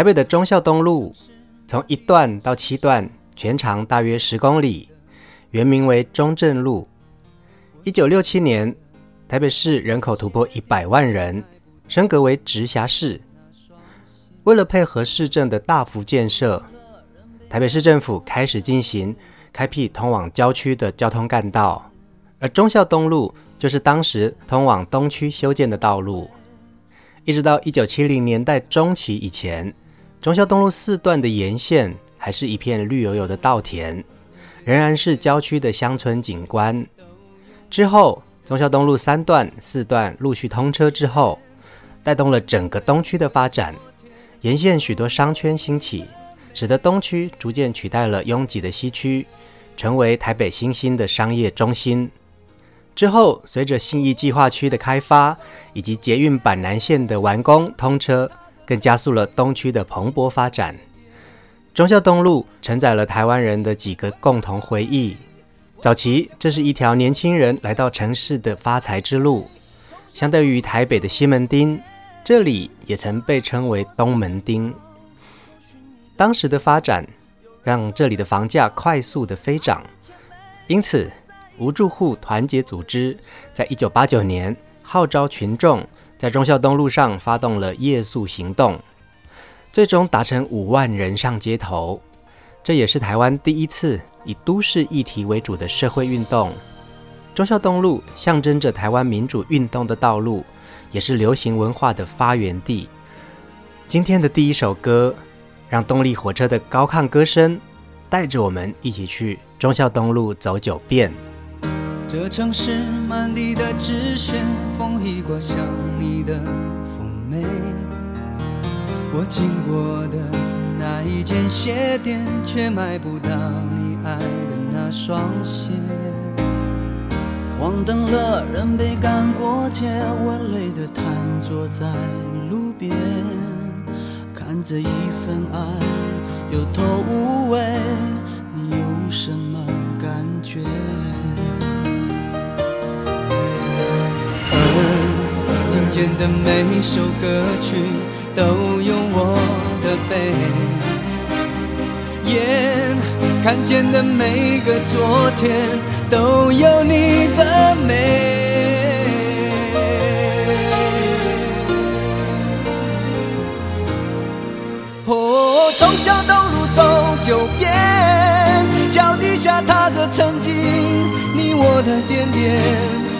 台北的忠孝东路，从一段到七段，全长大约十公里，原名为中正路。一九六七年，台北市人口突破一百万人，升格为直辖市。为了配合市政的大幅建设，台北市政府开始进行开辟通往郊区的交通干道，而忠孝东路就是当时通往东区修建的道路。一直到一九七零年代中期以前，忠孝东路四段的沿线还是一片绿油油的稻田，仍然是郊区的乡村景观。之后，忠孝东路三段、四段陆续通车之后，带动了整个东区的发展，沿线许多商圈兴起，使得东区逐渐取代了拥挤的西区，成为台北新兴的商业中心。之后，随着信义计划区的开发以及捷运板南线的完工通车，更加速了东区的蓬勃发展。忠孝东路承载了台湾人的几个共同回忆。早期，这是一条年轻人来到城市的发财之路。相对于台北的西门町，这里也曾被称为东门町。当时的发展让这里的房价快速的飞涨，因此，无住户团结组织在一九八九年号召群众在忠孝东路上发动了夜宿行动，最终达成五万人上街头。这也是台湾第一次以都市议题为主的社会运动。忠孝东路象征着台湾民主运动的道路，也是流行文化的发源地。今天的第一首歌，让动力火车的高亢歌声带着我们一起去忠孝东路走九遍。这城市满地的纸屑，风一刮像你的妩媚。我经过的那一间鞋店，却买不到你爱的那双鞋。黄灯了，人被赶过街，我累得瘫坐在路边，看着一份爱有头无尾，你有什么感觉？间的每首歌曲都有我的悲，眼看见的每个昨天都有你的美。哦，忠孝东路走九遍，脚底下踏着曾经你我的点点。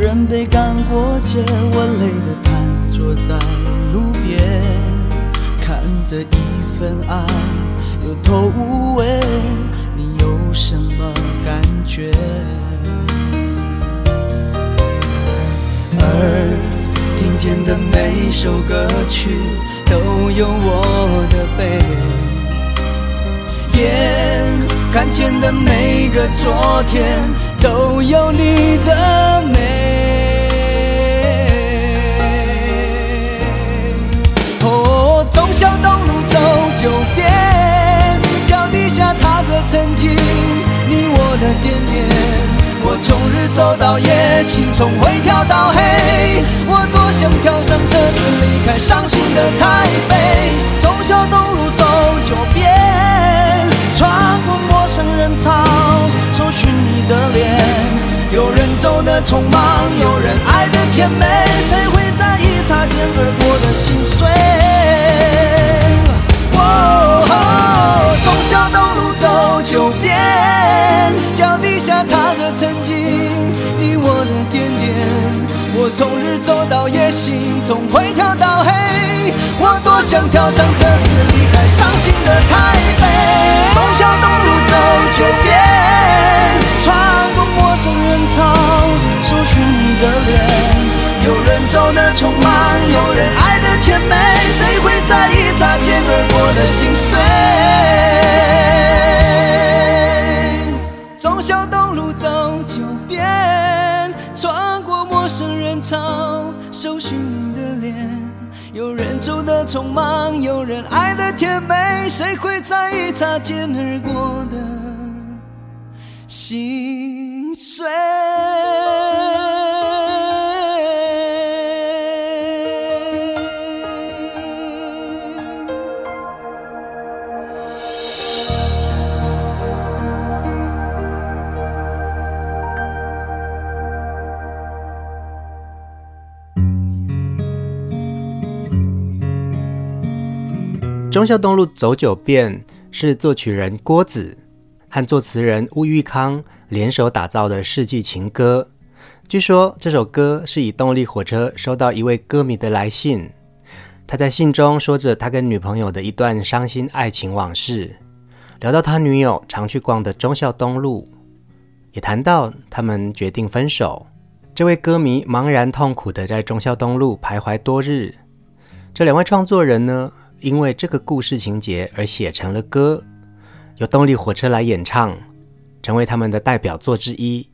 人被赶过街，我累得瘫坐在路边，看着一份爱有头无尾，你有什么感觉？耳听见的每首歌曲，都有我的背。眼看见的每个昨天，都有你的美。哦，忠孝东路走九遍，脚底下踏着曾经你我的点点。我从日走到夜，心从灰跳到黑。我多想跳上车子离开伤心的台北。忠孝东路走九遍，穿过陌生人潮，走得匆忙，有人爱的甜美，谁会在意擦肩而过的心碎？哦，从小东路走九遍，脚底下踏着曾经你我的点点。我从日走到夜，心从灰跳到黑。我多想跳上车子离开伤谁会在意擦肩而过？忠孝东路走九遍是作曲人郭子和作词人吴玉康联手打造的世纪情歌。据说这首歌是以动力火车收到一位歌迷的来信，他在信中说着他跟女朋友的一段伤心爱情往事，聊到他女友常去逛的忠孝东路，也谈到他们决定分手。这位歌迷茫然痛苦地在忠孝东路徘徊多日。这两位创作人呢，因为这个故事情节而写成了歌，由动力火车来演唱，成为他们的代表作之一。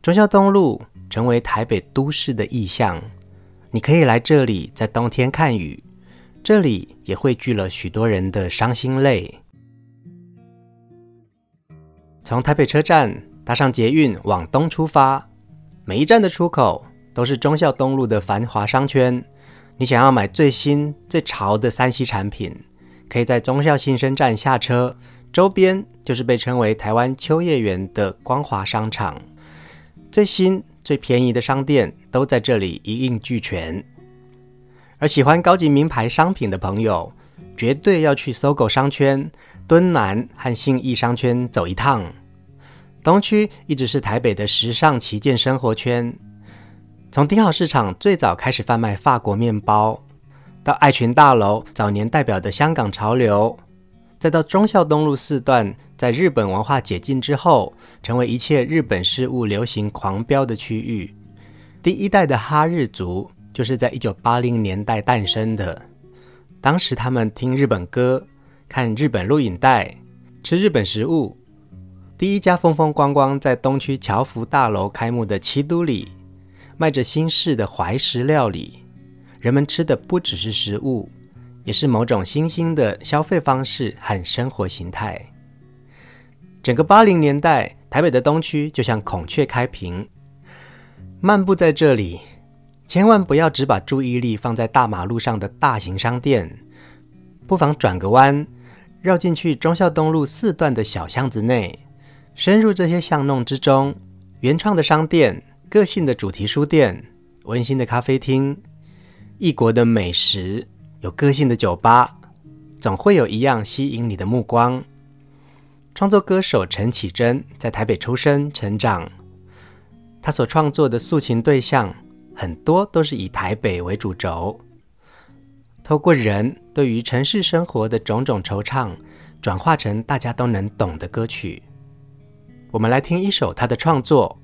忠孝东路成为台北都市的意象，你可以来这里，在冬天看雨，这里也汇聚了许多人的伤心泪。从台北车站搭上捷运往东出发，每一站的出口都是忠孝东路的繁华商圈。你想要买最新最潮的三 C 产品，可以在忠孝新生站下车，周边就是被称为台湾秋叶原的光华商场，最新最便宜的商店都在这里一应俱全。而喜欢高级名牌商品的朋友，绝对要去搜狗商圈、敦南和信义商圈走一趟。东区一直是台北的时尚旗舰生活圈。从顶好市场最早开始贩卖法国面包，到爱群大楼早年代表的香港潮流，再到忠孝东路四段，在日本文化解禁之后，成为一切日本事物流行狂飙的区域。第一代的哈日族就是在一九八零年代诞生的，当时他们听日本歌、看日本录影带、吃日本食物。第一家风风光光在东区侨福大楼开幕的七都里。卖着新式的怀石料理，人们吃的不只是食物，也是某种新兴的消费方式和生活形态。整个八零年代，台北的东区就像孔雀开屏。漫步在这里，千万不要只把注意力放在大马路上的大型商店，不妨转个弯，绕进去忠孝东路四段的小巷子内，深入这些巷弄之中，原创的商店。个性的主题书店，温馨的咖啡厅，异国的美食，有个性的酒吧，总会有一样吸引你的目光。创作歌手陈绮贞在台北出生成长，她所创作的诉情对象很多都是以台北为主轴，透过人对于城市生活的种种惆怅，转化成大家都能懂的歌曲。我们来听一首她的创作。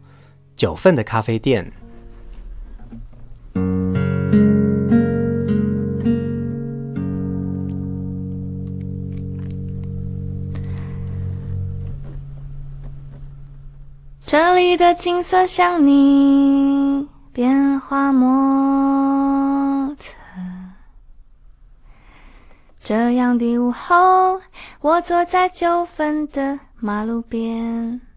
九份的咖啡店。这里的景色像你变化莫测。这样的午后我坐在九份的马路边。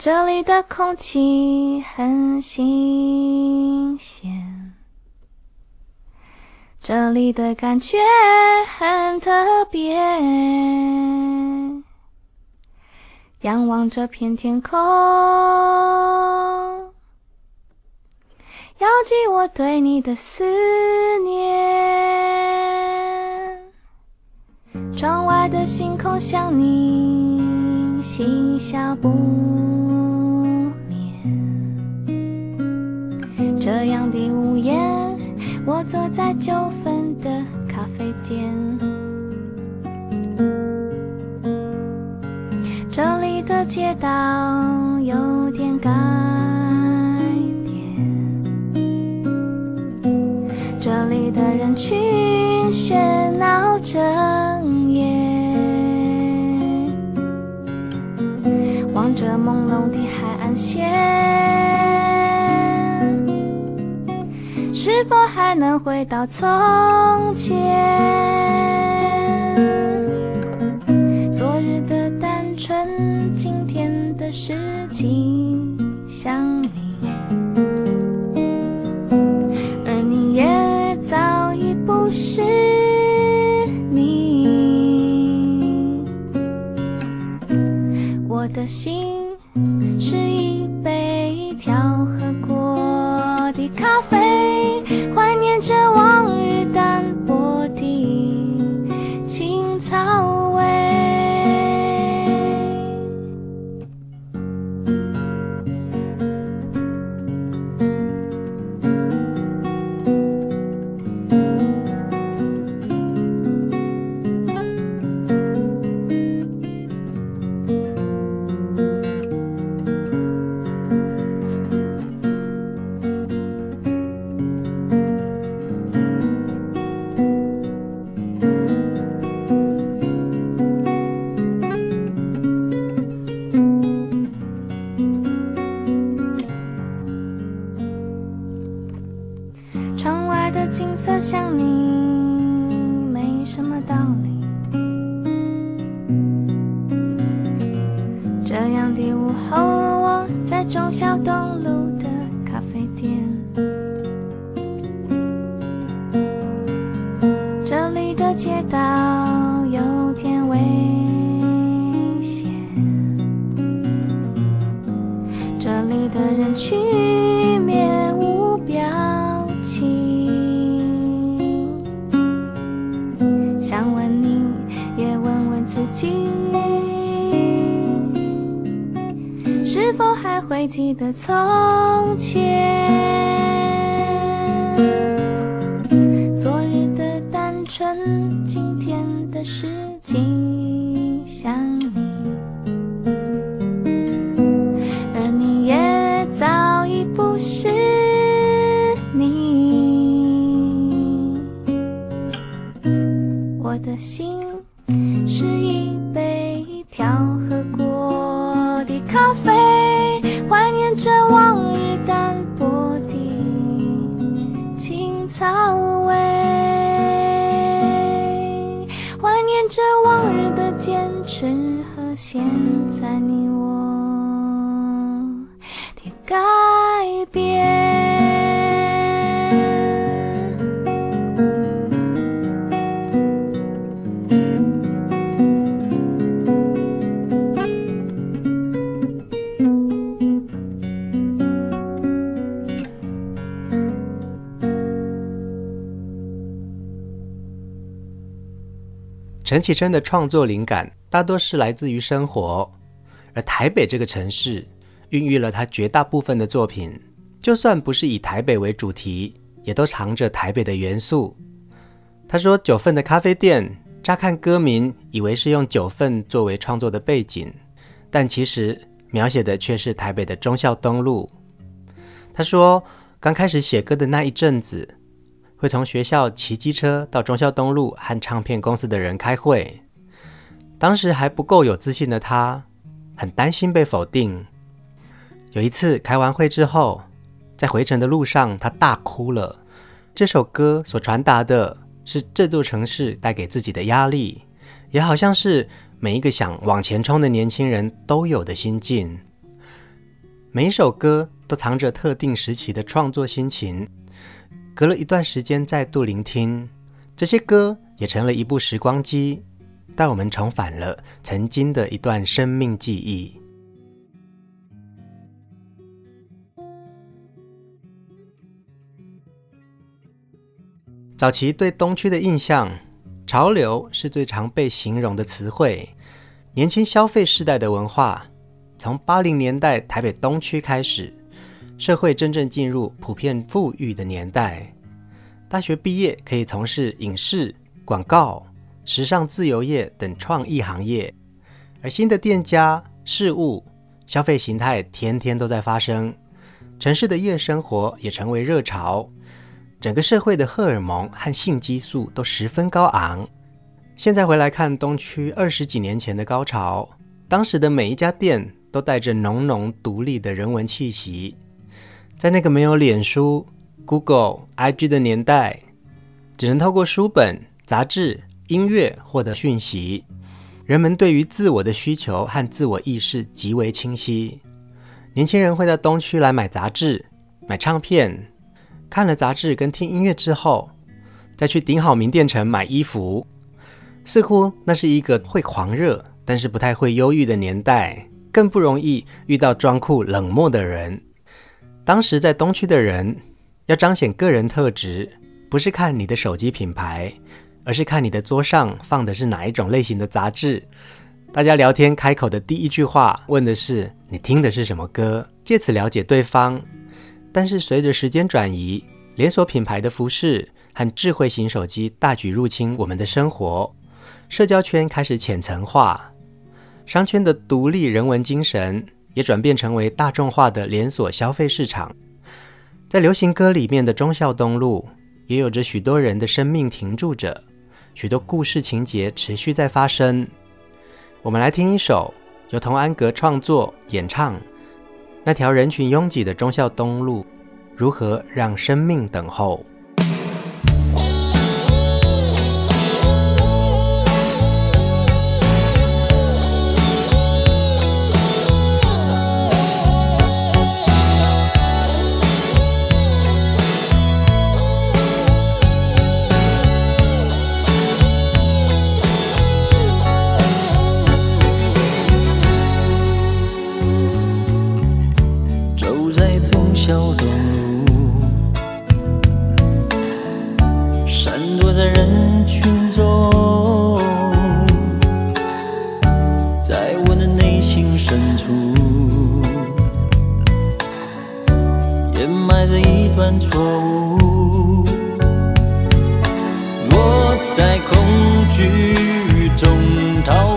这里的空气很新鲜，这里的感觉很特别。仰望这片天空，遥寄我对你的思念。窗外的星空像你，嬉笑不眠。这样的午夜，我坐在九份的咖啡店。这里的街道有点改变，这里的人群喧闹着朦胧的海岸线。是否还能回到从前？还记得从前，昨日的单纯，今天的失陈绮贞的创作灵感大多是来自于生活，而台北这个城市孕育了他绝大部分的作品。就算不是以台北为主题，也都藏着台北的元素。他说：“九份的咖啡店，乍看歌名以为是用九份作为创作的背景，但其实描写的却是台北的忠孝东路。”他说：“刚开始写歌的那一阵子。”会从学校骑机车到中孝东路和唱片公司的人开会。当时还不够有自信的他，很担心被否定。有一次开完会之后，在回程的路上，他大哭了。这首歌所传达的是这座城市带给自己的压力，也好像是每一个想往前冲的年轻人都有的心境。每一首歌都藏着特定时期的创作心情，隔了一段时间再度聆听，这些歌也成了一部时光机，带我们重返了曾经的一段生命记忆。早期对东区的印象，潮流是最常被形容的词汇。年轻消费世代的文化，从八零年代台北东区开始，社会真正进入普遍富裕的年代。大学毕业可以从事影视、广告、时尚自由业等创意行业，而新的店家、事物、消费形态天天都在发生。城市的夜生活也成为热潮。整个社会的荷尔蒙和性激素都十分高昂。现在回来看东区二十几年前的高潮，当时的每一家店都带着浓浓独立的人文气息。在那个没有脸书、Google、IG 的年代，只能透过书本、杂志、音乐获得讯息。人们对于自我的需求和自我意识极为清晰。年轻人会到东区来买杂志、买唱片。看了杂志跟听音乐之后，再去顶好名店城买衣服，似乎那是一个会狂热但是不太会忧郁的年代，更不容易遇到装酷冷漠的人。当时在东区的人要彰显个人特质，不是看你的手机品牌，而是看你的桌上放的是哪一种类型的杂志。大家聊天开口的第一句话问的是你听的是什么歌，借此了解对方。但是随着时间转移，连锁品牌的服饰和智慧型手机大举入侵我们的生活，社交圈开始浅层化，商圈的独立人文精神也转变成为大众化的连锁消费市场。在流行歌里面的忠孝东路，也有着许多人的生命停驻着，许多故事情节持续在发生。我们来听一首由童安格创作演唱。那条人群拥挤的忠孝东路，如何让生命等候？犯错误。我在恐惧中逃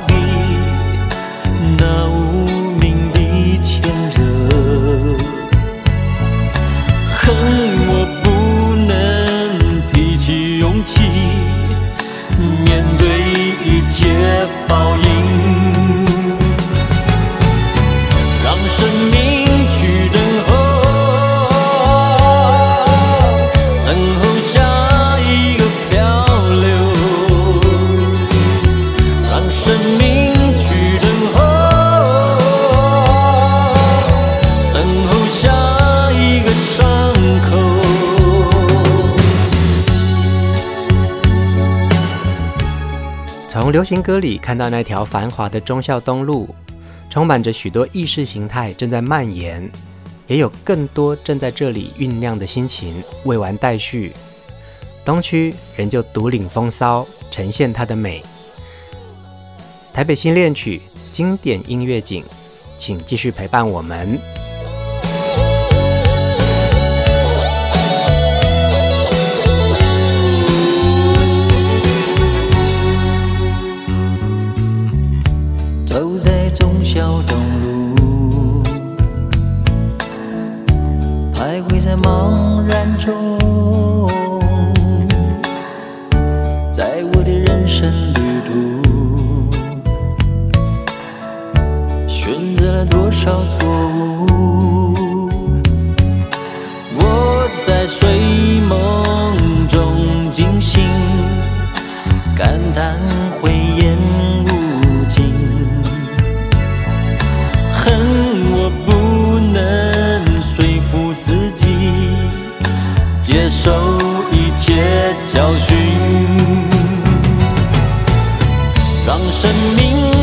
流行歌里看到那条繁华的忠孝东路，充满着许多意识形态正在蔓延，也有更多正在这里酝酿的心情未完待续。东区仍旧独领风骚，呈现它的美。台北新恋曲经典音乐景，请继续陪伴我们。受一切教训，让生命。